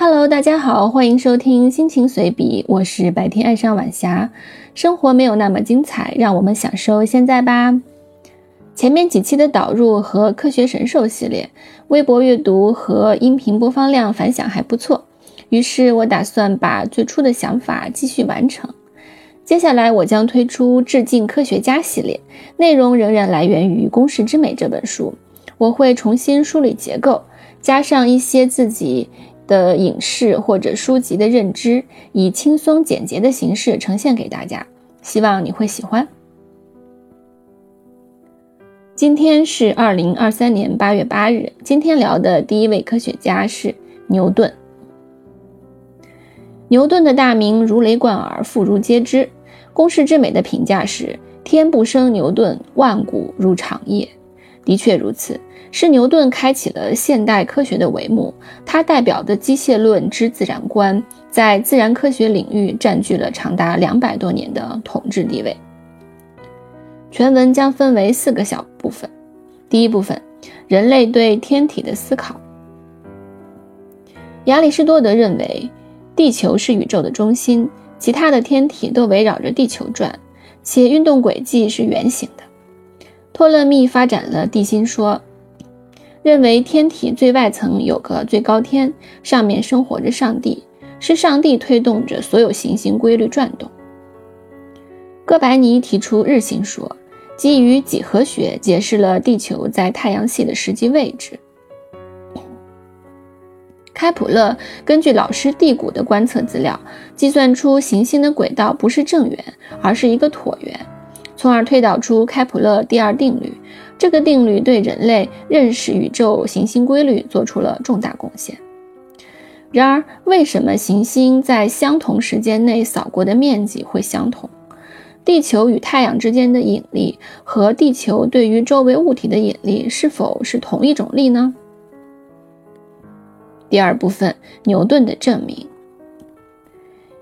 Hello，大家好，欢迎收听心情随笔，我是白天爱上晚霞。生活没有那么精彩，让我们享受现在吧。前面几期的导入和科学神兽系列，微博阅读和音频播放量反响还不错，于是我打算把最初的想法继续完成。接下来我将推出致敬科学家系列，内容仍然来源于《公式之美》这本书，我会重新梳理结构，加上一些自己。的影视或者书籍的认知，以轻松简洁的形式呈现给大家，希望你会喜欢。今天是二零二三年八月八日，今天聊的第一位科学家是牛顿。牛顿的大名如雷贯耳，妇孺皆知。公式之美的评价是：天不生牛顿，万古如长夜。的确如此。是牛顿开启了现代科学的帷幕，他代表的机械论之自然观，在自然科学领域占据了长达两百多年的统治地位。全文将分为四个小部分。第一部分，人类对天体的思考。亚里士多德认为，地球是宇宙的中心，其他的天体都围绕着地球转，且运动轨迹是圆形的。托勒密发展了地心说。认为天体最外层有个最高天，上面生活着上帝，是上帝推动着所有行星规律转动。哥白尼提出日心说，基于几何学解释了地球在太阳系的实际位置。开普勒根据老师地谷的观测资料，计算出行星的轨道不是正圆，而是一个椭圆，从而推导出开普勒第二定律。这个定律对人类认识宇宙行星规律做出了重大贡献。然而，为什么行星在相同时间内扫过的面积会相同？地球与太阳之间的引力和地球对于周围物体的引力是否是同一种力呢？第二部分，牛顿的证明。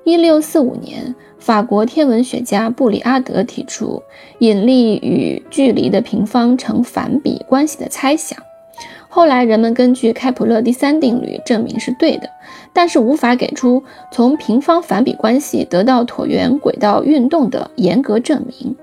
一六四五年。法国天文学家布里阿德提出引力与距离的平方成反比关系的猜想，后来人们根据开普勒第三定律证明是对的，但是无法给出从平方反比关系得到椭圆轨道运动的严格证明。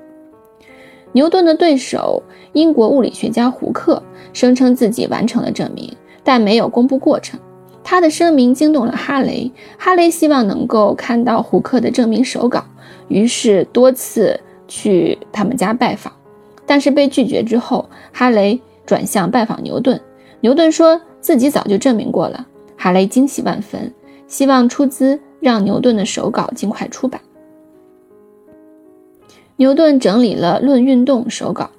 牛顿的对手英国物理学家胡克声称自己完成了证明，但没有公布过程。他的声明惊动了哈雷，哈雷希望能够看到胡克的证明手稿，于是多次去他们家拜访，但是被拒绝之后，哈雷转向拜访牛顿。牛顿说自己早就证明过了，哈雷惊喜万分，希望出资让牛顿的手稿尽快出版。牛顿整理了《论运动》手稿，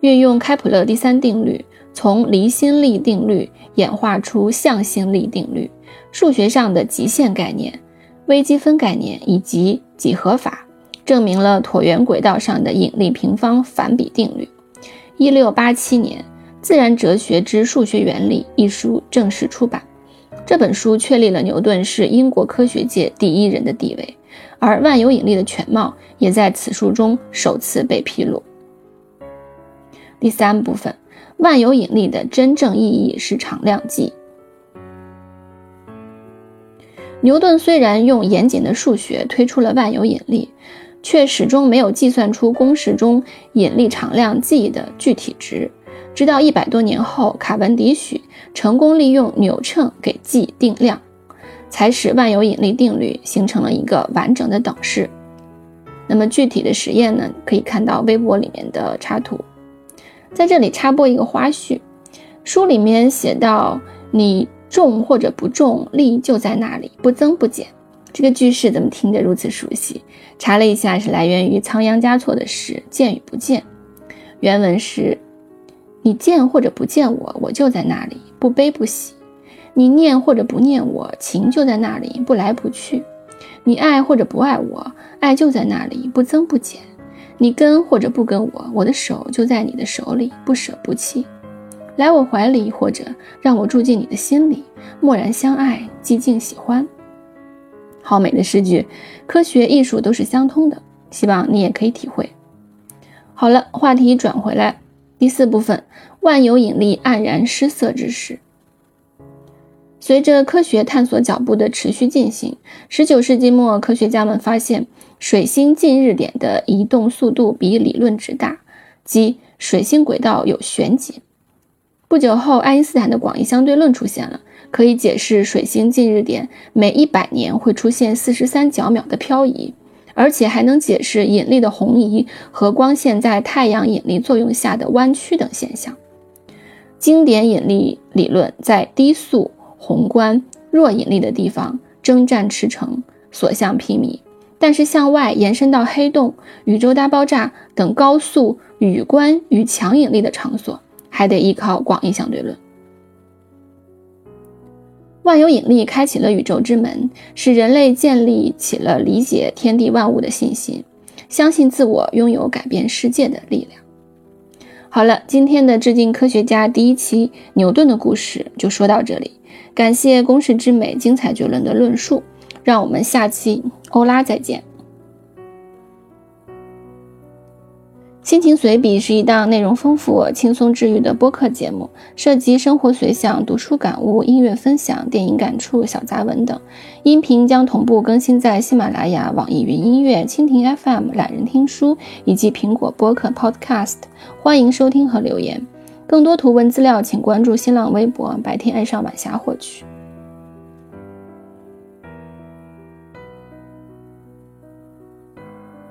运用开普勒第三定律。从离心力定律演化出向心力定律，数学上的极限概念、微积分概念以及几何法，证明了椭圆轨道上的引力平方反比定律。一六八七年，《自然哲学之数学原理》一书正式出版。这本书确立了牛顿是英国科学界第一人的地位，而万有引力的全貌也在此书中首次被披露。第三部分。万有引力的真正意义是常量计。牛顿虽然用严谨的数学推出了万有引力，却始终没有计算出公式中引力常量 G 的具体值。直到一百多年后，卡文迪许成功利用扭秤给 G 定量，才使万有引力定律形成了一个完整的等式。那么具体的实验呢？可以看到微博里面的插图。在这里插播一个花絮，书里面写到：“你重或者不重，力就在那里，不增不减。”这个句式怎么听着如此熟悉？查了一下，是来源于仓央嘉措的诗《见与不见》。原文是：“你见或者不见我，我就在那里，不悲不喜；你念或者不念我，情就在那里，不来不去；你爱或者不爱我，爱就在那里，不增不减。”你跟或者不跟我，我的手就在你的手里，不舍不弃。来我怀里，或者让我住进你的心里，默然相爱，寂静喜欢。好美的诗句，科学艺术都是相通的，希望你也可以体会。好了，话题转回来，第四部分，万有引力黯然失色之时。随着科学探索脚步的持续进行十九世纪末，科学家们发现水星近日点的移动速度比理论值大，即水星轨道有旋紧。不久后，爱因斯坦的广义相对论出现了，可以解释水星近日点每一百年会出现四十三角秒的漂移，而且还能解释引力的红移和光线在太阳引力作用下的弯曲等现象。经典引力理论在低速。宏观弱引力的地方征战驰骋，所向披靡；但是向外延伸到黑洞、宇宙大爆炸等高速宇观与强引力的场所，还得依靠广义相对论。万有引力开启了宇宙之门，使人类建立起了理解天地万物的信心，相信自我拥有改变世界的力量。好了，今天的致敬科学家第一期牛顿的故事就说到这里。感谢公式之美精彩绝伦的论述，让我们下期欧拉再见。心情随笔是一档内容丰富、轻松治愈的播客节目，涉及生活随想、读书感悟、音乐分享、电影感触、小杂文等。音频将同步更新在喜马拉雅、网易云音乐、蜻蜓 FM、懒人听书以及苹果播客 Podcast，欢迎收听和留言。更多图文资料，请关注新浪微博“白天爱上晚霞”获取。